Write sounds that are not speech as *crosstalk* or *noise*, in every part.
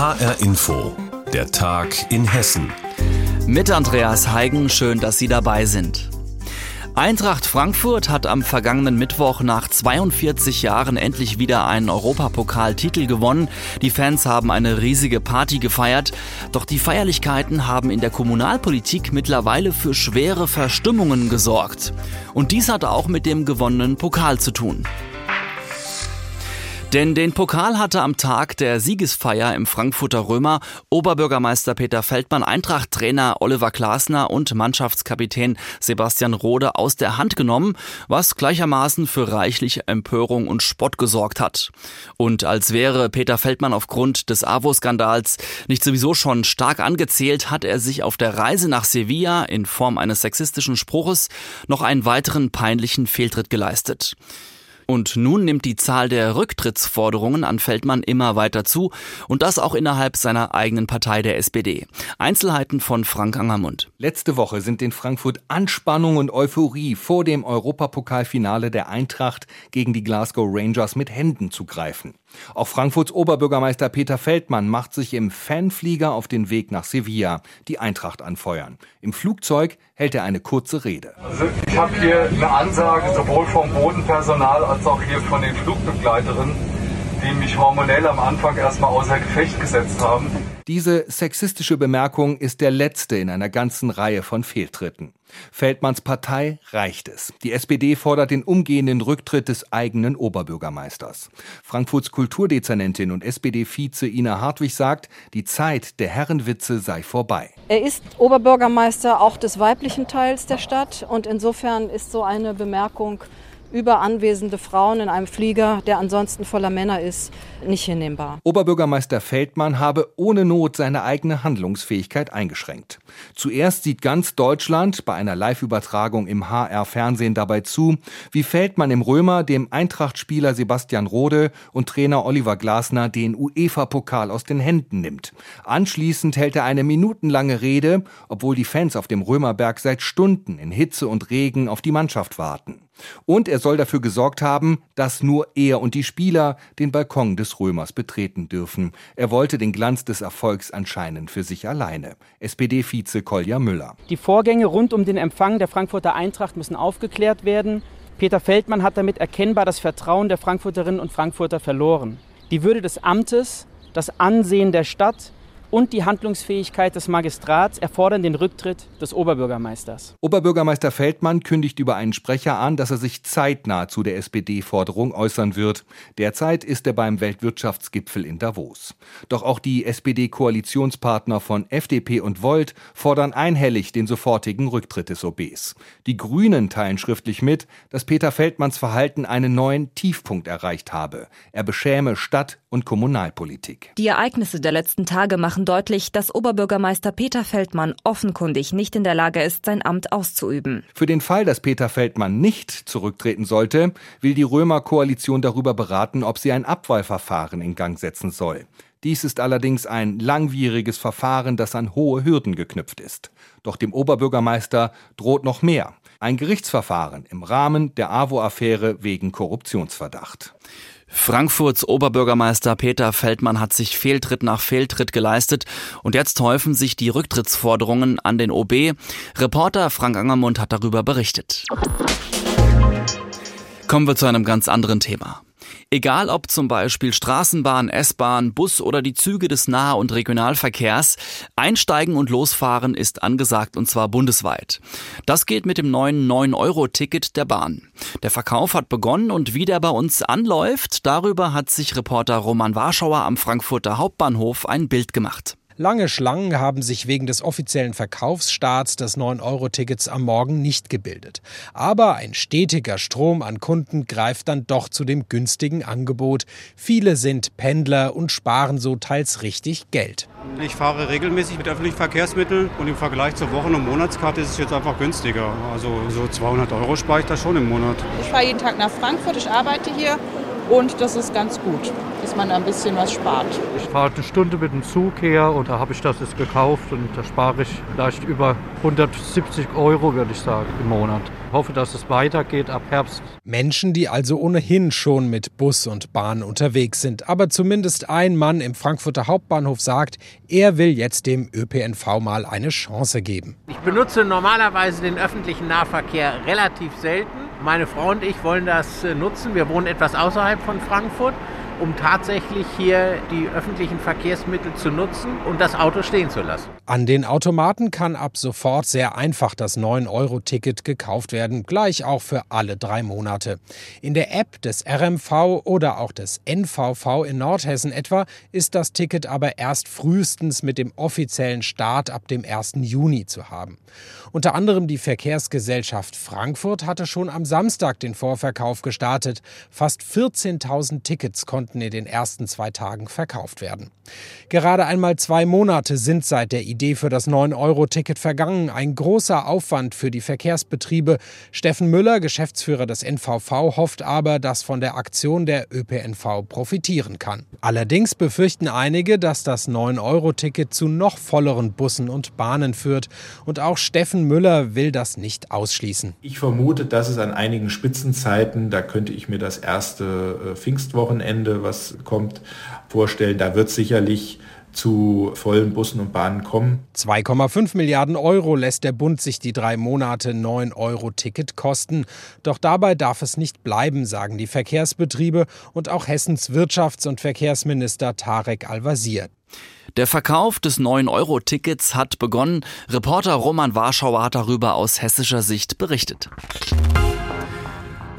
HR Info, der Tag in Hessen. Mit Andreas Heigen, schön, dass Sie dabei sind. Eintracht Frankfurt hat am vergangenen Mittwoch nach 42 Jahren endlich wieder einen Europapokaltitel gewonnen. Die Fans haben eine riesige Party gefeiert, doch die Feierlichkeiten haben in der Kommunalpolitik mittlerweile für schwere Verstimmungen gesorgt. Und dies hat auch mit dem gewonnenen Pokal zu tun. Denn den Pokal hatte am Tag der Siegesfeier im Frankfurter Römer Oberbürgermeister Peter Feldmann, Eintracht-Trainer Oliver Glasner und Mannschaftskapitän Sebastian Rode aus der Hand genommen, was gleichermaßen für reichlich Empörung und Spott gesorgt hat. Und als wäre Peter Feldmann aufgrund des AWO-Skandals nicht sowieso schon stark angezählt, hat er sich auf der Reise nach Sevilla in Form eines sexistischen Spruches noch einen weiteren peinlichen Fehltritt geleistet. Und nun nimmt die Zahl der Rücktrittsforderungen an Feldmann immer weiter zu und das auch innerhalb seiner eigenen Partei der SPD. Einzelheiten von Frank Angermund. Letzte Woche sind in Frankfurt Anspannung und Euphorie vor dem Europapokalfinale der Eintracht gegen die Glasgow Rangers mit Händen zu greifen. Auch Frankfurts Oberbürgermeister Peter Feldmann macht sich im Fanflieger auf den Weg nach Sevilla, die Eintracht anfeuern. Im Flugzeug hält er eine kurze Rede. Also ich habe hier eine Ansage sowohl vom Bodenpersonal als auch hier von den Flugbegleiterinnen die mich hormonell am Anfang erstmal außer Gefecht gesetzt haben. Diese sexistische Bemerkung ist der letzte in einer ganzen Reihe von Fehltritten. Feldmanns Partei reicht es. Die SPD fordert den umgehenden Rücktritt des eigenen Oberbürgermeisters. Frankfurts Kulturdezernentin und SPD-Vize Ina Hartwig sagt, die Zeit der Herrenwitze sei vorbei. Er ist Oberbürgermeister auch des weiblichen Teils der Stadt und insofern ist so eine Bemerkung über anwesende Frauen in einem Flieger, der ansonsten voller Männer ist, nicht hinnehmbar. Oberbürgermeister Feldmann habe ohne Not seine eigene Handlungsfähigkeit eingeschränkt. Zuerst sieht ganz Deutschland bei einer Live-Übertragung im HR-Fernsehen dabei zu, wie Feldmann im Römer dem Eintracht-Spieler Sebastian Rode und Trainer Oliver Glasner den UEFA-Pokal aus den Händen nimmt. Anschließend hält er eine minutenlange Rede, obwohl die Fans auf dem Römerberg seit Stunden in Hitze und Regen auf die Mannschaft warten. Und er soll dafür gesorgt haben, dass nur er und die Spieler den Balkon des Römers betreten dürfen. Er wollte den Glanz des Erfolgs anscheinend für sich alleine. SPD-Vize Kolja Müller. Die Vorgänge rund um den Empfang der Frankfurter Eintracht müssen aufgeklärt werden. Peter Feldmann hat damit erkennbar das Vertrauen der Frankfurterinnen und Frankfurter verloren. Die Würde des Amtes, das Ansehen der Stadt, und die Handlungsfähigkeit des Magistrats erfordern den Rücktritt des Oberbürgermeisters. Oberbürgermeister Feldmann kündigt über einen Sprecher an, dass er sich zeitnah zu der SPD-Forderung äußern wird. Derzeit ist er beim Weltwirtschaftsgipfel in Davos. Doch auch die SPD-Koalitionspartner von FDP und Volt fordern einhellig den sofortigen Rücktritt des OBs. Die Grünen teilen schriftlich mit, dass Peter Feldmanns Verhalten einen neuen Tiefpunkt erreicht habe. Er beschäme Stadt- und Kommunalpolitik. Die Ereignisse der letzten Tage machen machen deutlich, dass Oberbürgermeister Peter Feldmann offenkundig nicht in der Lage ist, sein Amt auszuüben. Für den Fall, dass Peter Feldmann nicht zurücktreten sollte, will die Römer-Koalition darüber beraten, ob sie ein Abwahlverfahren in Gang setzen soll. Dies ist allerdings ein langwieriges Verfahren, das an hohe Hürden geknüpft ist. Doch dem Oberbürgermeister droht noch mehr. Ein Gerichtsverfahren im Rahmen der AWO-Affäre wegen Korruptionsverdacht. Frankfurts Oberbürgermeister Peter Feldmann hat sich Fehltritt nach Fehltritt geleistet und jetzt häufen sich die Rücktrittsforderungen an den OB. Reporter Frank Angermund hat darüber berichtet. Kommen wir zu einem ganz anderen Thema. Egal ob zum Beispiel Straßenbahn, S-Bahn, Bus oder die Züge des Nah- und Regionalverkehrs, einsteigen und losfahren ist angesagt und zwar bundesweit. Das geht mit dem neuen 9-Euro-Ticket der Bahn. Der Verkauf hat begonnen und wie der bei uns anläuft, darüber hat sich Reporter Roman Warschauer am Frankfurter Hauptbahnhof ein Bild gemacht. Lange Schlangen haben sich wegen des offiziellen Verkaufsstarts des 9-Euro-Tickets am Morgen nicht gebildet. Aber ein stetiger Strom an Kunden greift dann doch zu dem günstigen Angebot. Viele sind Pendler und sparen so teils richtig Geld. Ich fahre regelmäßig mit öffentlichen Verkehrsmitteln und im Vergleich zur Wochen- und Monatskarte ist es jetzt einfach günstiger. Also so 200 Euro spare ich da schon im Monat. Ich fahre jeden Tag nach Frankfurt, ich arbeite hier und das ist ganz gut, dass man ein bisschen was spart. Ich fahre eine Stunde mit dem Zug her und da habe ich das jetzt gekauft und da spare ich vielleicht über 170 Euro, würde ich sagen, im Monat. Ich hoffe, dass es weitergeht ab Herbst. Menschen, die also ohnehin schon mit Bus und Bahn unterwegs sind. Aber zumindest ein Mann im Frankfurter Hauptbahnhof sagt, er will jetzt dem ÖPNV mal eine Chance geben. Ich benutze normalerweise den öffentlichen Nahverkehr relativ selten. Meine Frau und ich wollen das äh, nutzen. Wir wohnen etwas außerhalb von Frankfurt um tatsächlich hier die öffentlichen Verkehrsmittel zu nutzen und das Auto stehen zu lassen. An den Automaten kann ab sofort sehr einfach das 9-Euro-Ticket gekauft werden, gleich auch für alle drei Monate. In der App des RMV oder auch des NVV in Nordhessen etwa ist das Ticket aber erst frühestens mit dem offiziellen Start ab dem 1. Juni zu haben. Unter anderem die Verkehrsgesellschaft Frankfurt hatte schon am Samstag den Vorverkauf gestartet. Fast 14.000 Tickets konnten in den ersten zwei Tagen verkauft werden. Gerade einmal zwei Monate sind seit der Idee für das 9-Euro-Ticket vergangen. Ein großer Aufwand für die Verkehrsbetriebe. Steffen Müller, Geschäftsführer des NVV, hofft aber, dass von der Aktion der ÖPNV profitieren kann. Allerdings befürchten einige, dass das 9-Euro-Ticket zu noch volleren Bussen und Bahnen führt. Und auch Steffen Müller will das nicht ausschließen. Ich vermute, dass es an einigen Spitzenzeiten, da könnte ich mir das erste äh, Pfingstwochenende, was kommt, vorstellen. Da wird sicherlich zu vollen Bussen und Bahnen kommen. 2,5 Milliarden Euro lässt der Bund sich die drei Monate 9 Euro Ticket kosten. Doch dabei darf es nicht bleiben, sagen die Verkehrsbetriebe und auch Hessens Wirtschafts- und Verkehrsminister Tarek Al-Wazir. Der Verkauf des 9-Euro-Tickets hat begonnen. Reporter Roman Warschauer hat darüber aus hessischer Sicht berichtet.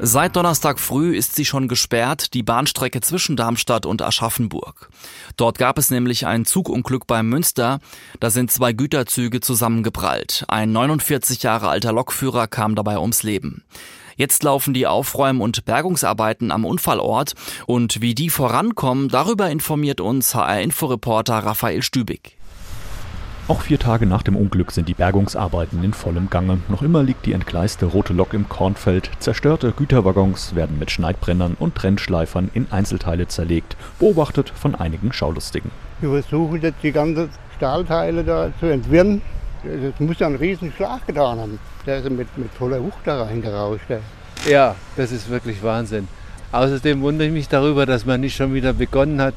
Seit Donnerstag früh ist sie schon gesperrt, die Bahnstrecke zwischen Darmstadt und Aschaffenburg. Dort gab es nämlich ein Zugunglück beim Münster. Da sind zwei Güterzüge zusammengeprallt. Ein 49 Jahre alter Lokführer kam dabei ums Leben. Jetzt laufen die Aufräum- und Bergungsarbeiten am Unfallort und wie die vorankommen, darüber informiert uns HR-Inforeporter Raphael Stübig. Auch vier Tage nach dem Unglück sind die Bergungsarbeiten in vollem Gange. Noch immer liegt die entgleiste rote Lok im Kornfeld. Zerstörte Güterwaggons werden mit Schneidbrennern und Trennschleifern in Einzelteile zerlegt, beobachtet von einigen Schaulustigen. Wir versuchen jetzt die ganzen Stahlteile da zu entwirren. Das muss ja einen riesen Schlag getan haben. Der ist mit, mit voller Wucht da reingerauscht. Ja, das ist wirklich Wahnsinn. Außerdem wundere ich mich darüber, dass man nicht schon wieder begonnen hat,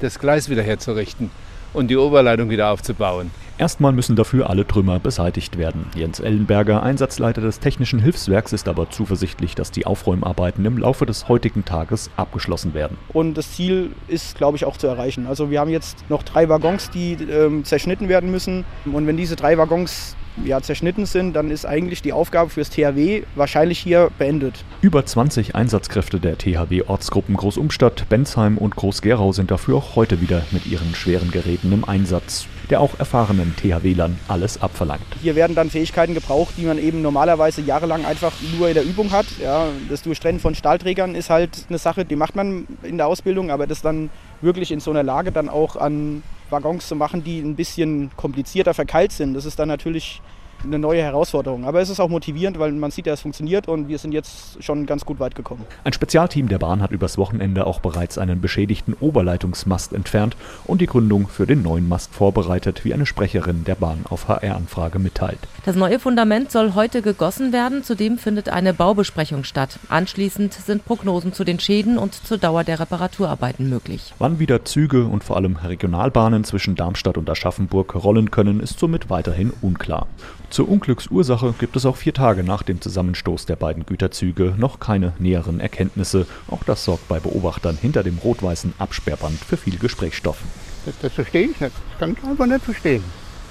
das Gleis wieder herzurichten und die Oberleitung wieder aufzubauen. Erstmal müssen dafür alle Trümmer beseitigt werden. Jens Ellenberger, Einsatzleiter des Technischen Hilfswerks, ist aber zuversichtlich, dass die Aufräumarbeiten im Laufe des heutigen Tages abgeschlossen werden. Und das Ziel ist, glaube ich, auch zu erreichen. Also wir haben jetzt noch drei Waggons, die ähm, zerschnitten werden müssen. Und wenn diese drei Waggons ja, zerschnitten sind, dann ist eigentlich die Aufgabe fürs THW wahrscheinlich hier beendet. Über 20 Einsatzkräfte der THW-Ortsgruppen Großumstadt, Bensheim und Groß-Gerau sind dafür auch heute wieder mit ihren schweren Geräten im Einsatz der auch erfahrenen THWlern alles abverlangt. Hier werden dann Fähigkeiten gebraucht, die man eben normalerweise jahrelang einfach nur in der Übung hat. Ja, das Durchtrennen von Stahlträgern ist halt eine Sache, die macht man in der Ausbildung, aber das dann wirklich in so einer Lage dann auch an Waggons zu machen, die ein bisschen komplizierter verkeilt sind. Das ist dann natürlich eine neue Herausforderung. Aber es ist auch motivierend, weil man sieht ja, es funktioniert und wir sind jetzt schon ganz gut weit gekommen. Ein Spezialteam der Bahn hat übers Wochenende auch bereits einen beschädigten Oberleitungsmast entfernt und die Gründung für den neuen Mast vorbereitet, wie eine Sprecherin der Bahn auf HR-Anfrage mitteilt. Das neue Fundament soll heute gegossen werden. Zudem findet eine Baubesprechung statt. Anschließend sind Prognosen zu den Schäden und zur Dauer der Reparaturarbeiten möglich. Wann wieder Züge und vor allem Regionalbahnen zwischen Darmstadt und Aschaffenburg rollen können, ist somit weiterhin unklar. Zur Unglücksursache gibt es auch vier Tage nach dem Zusammenstoß der beiden Güterzüge noch keine näheren Erkenntnisse. Auch das sorgt bei Beobachtern hinter dem rot-weißen Absperrband für viel Gesprächsstoff. Das, das verstehe ich nicht. Das kann ich einfach nicht verstehen.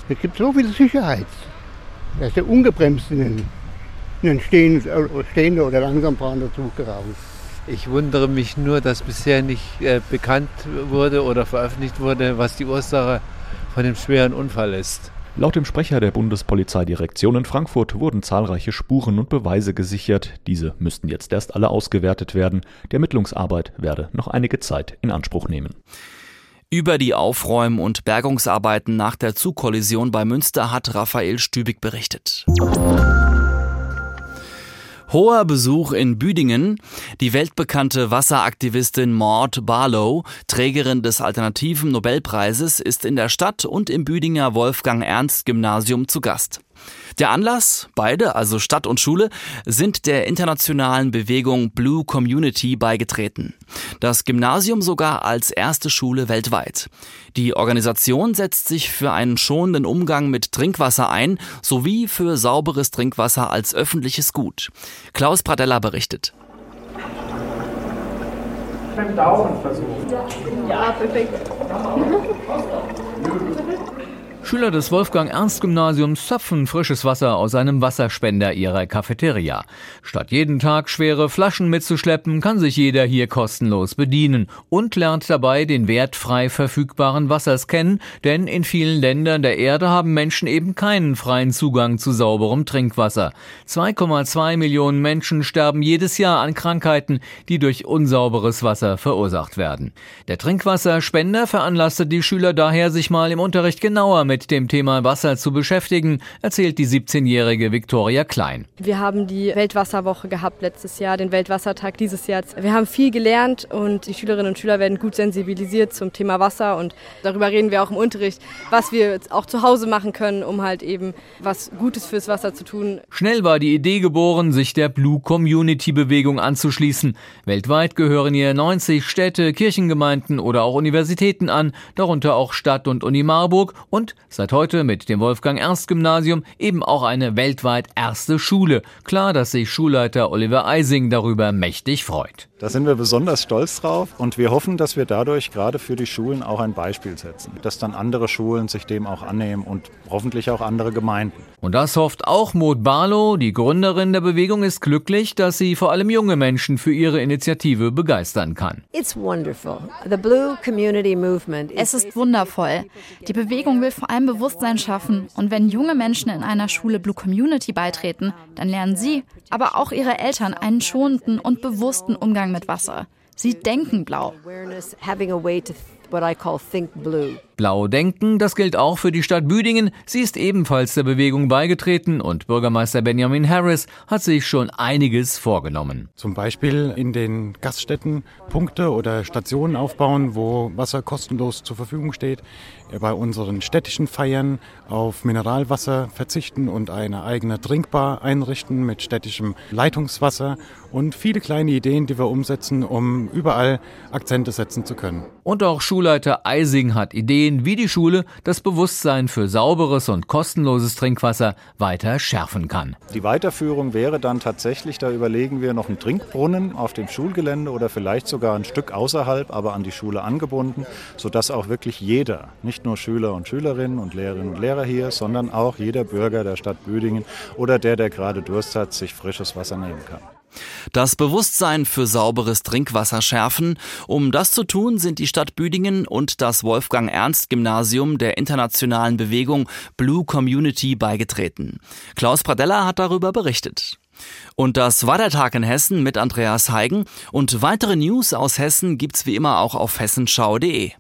Es gibt so viel Sicherheit. Er ist ja ungebremst in den, in den stehende, stehende oder langsam fahrende Zug geraten. Ich wundere mich nur, dass bisher nicht äh, bekannt wurde oder veröffentlicht wurde, was die Ursache von dem schweren Unfall ist. Laut dem Sprecher der Bundespolizeidirektion in Frankfurt wurden zahlreiche Spuren und Beweise gesichert. Diese müssten jetzt erst alle ausgewertet werden. Die Ermittlungsarbeit werde noch einige Zeit in Anspruch nehmen. Über die Aufräum- und Bergungsarbeiten nach der Zugkollision bei Münster hat Raphael Stübig berichtet. Hoher Besuch in Büdingen. Die weltbekannte Wasseraktivistin Maud Barlow, Trägerin des alternativen Nobelpreises, ist in der Stadt und im Büdinger Wolfgang Ernst Gymnasium zu Gast. Der Anlass, beide, also Stadt und Schule, sind der internationalen Bewegung Blue Community beigetreten. Das Gymnasium sogar als erste Schule weltweit. Die Organisation setzt sich für einen schonenden Umgang mit Trinkwasser ein, sowie für sauberes Trinkwasser als öffentliches Gut. Klaus Pradella berichtet. Mit dem Daumen versuchen. Ja, perfekt. *laughs* Schüler des Wolfgang-Ernst-Gymnasiums zapfen frisches Wasser aus einem Wasserspender ihrer Cafeteria. Statt jeden Tag schwere Flaschen mitzuschleppen, kann sich jeder hier kostenlos bedienen und lernt dabei den Wert frei verfügbaren Wassers kennen, denn in vielen Ländern der Erde haben Menschen eben keinen freien Zugang zu sauberem Trinkwasser. 2,2 Millionen Menschen sterben jedes Jahr an Krankheiten, die durch unsauberes Wasser verursacht werden. Der Trinkwasserspender veranlasste die Schüler daher, sich mal im Unterricht genauer mit mit dem Thema Wasser zu beschäftigen, erzählt die 17-jährige Viktoria Klein. Wir haben die Weltwasserwoche gehabt letztes Jahr, den Weltwassertag dieses Jahr. Wir haben viel gelernt und die Schülerinnen und Schüler werden gut sensibilisiert zum Thema Wasser und darüber reden wir auch im Unterricht, was wir auch zu Hause machen können, um halt eben was Gutes fürs Wasser zu tun. Schnell war die Idee geboren, sich der Blue Community Bewegung anzuschließen. Weltweit gehören ihr 90 Städte, Kirchengemeinden oder auch Universitäten an, darunter auch Stadt und Uni Marburg und Seit heute mit dem Wolfgang-Ernst-Gymnasium eben auch eine weltweit erste Schule. Klar, dass sich Schulleiter Oliver Eising darüber mächtig freut. Da sind wir besonders stolz drauf und wir hoffen, dass wir dadurch gerade für die Schulen auch ein Beispiel setzen, dass dann andere Schulen sich dem auch annehmen und hoffentlich auch andere Gemeinden. Und das hofft auch Maud Barlow, die Gründerin der Bewegung ist glücklich, dass sie vor allem junge Menschen für ihre Initiative begeistern kann. Es ist wundervoll. Die Bewegung will vor allem Bewusstsein schaffen und wenn junge Menschen in einer Schule Blue Community beitreten, dann lernen sie, aber auch ihre Eltern einen schonenden und bewussten Umgang mit Wasser. Sie denken blau. Blau denken, das gilt auch für die Stadt Büdingen. Sie ist ebenfalls der Bewegung beigetreten und Bürgermeister Benjamin Harris hat sich schon einiges vorgenommen. Zum Beispiel in den Gaststätten Punkte oder Stationen aufbauen, wo Wasser kostenlos zur Verfügung steht. Bei unseren städtischen Feiern auf Mineralwasser verzichten und eine eigene Trinkbar einrichten mit städtischem Leitungswasser und viele kleine Ideen, die wir umsetzen, um überall Akzente setzen zu können. Und auch Schulleiter Eising hat Ideen, wie die Schule das Bewusstsein für sauberes und kostenloses Trinkwasser weiter schärfen kann. Die Weiterführung wäre dann tatsächlich, da überlegen wir noch einen Trinkbrunnen auf dem Schulgelände oder vielleicht sogar ein Stück außerhalb, aber an die Schule angebunden, sodass auch wirklich jeder, nicht nur Schüler und Schülerinnen und Lehrerinnen und Lehrer hier, sondern auch jeder Bürger der Stadt Büdingen oder der, der gerade Durst hat, sich frisches Wasser nehmen kann. Das Bewusstsein für sauberes Trinkwasser schärfen. Um das zu tun, sind die Stadt Büdingen und das Wolfgang Ernst Gymnasium der internationalen Bewegung Blue Community beigetreten. Klaus Pradella hat darüber berichtet. Und das war der Tag in Hessen mit Andreas Heigen. Und weitere News aus Hessen gibt's wie immer auch auf hessenschau.de.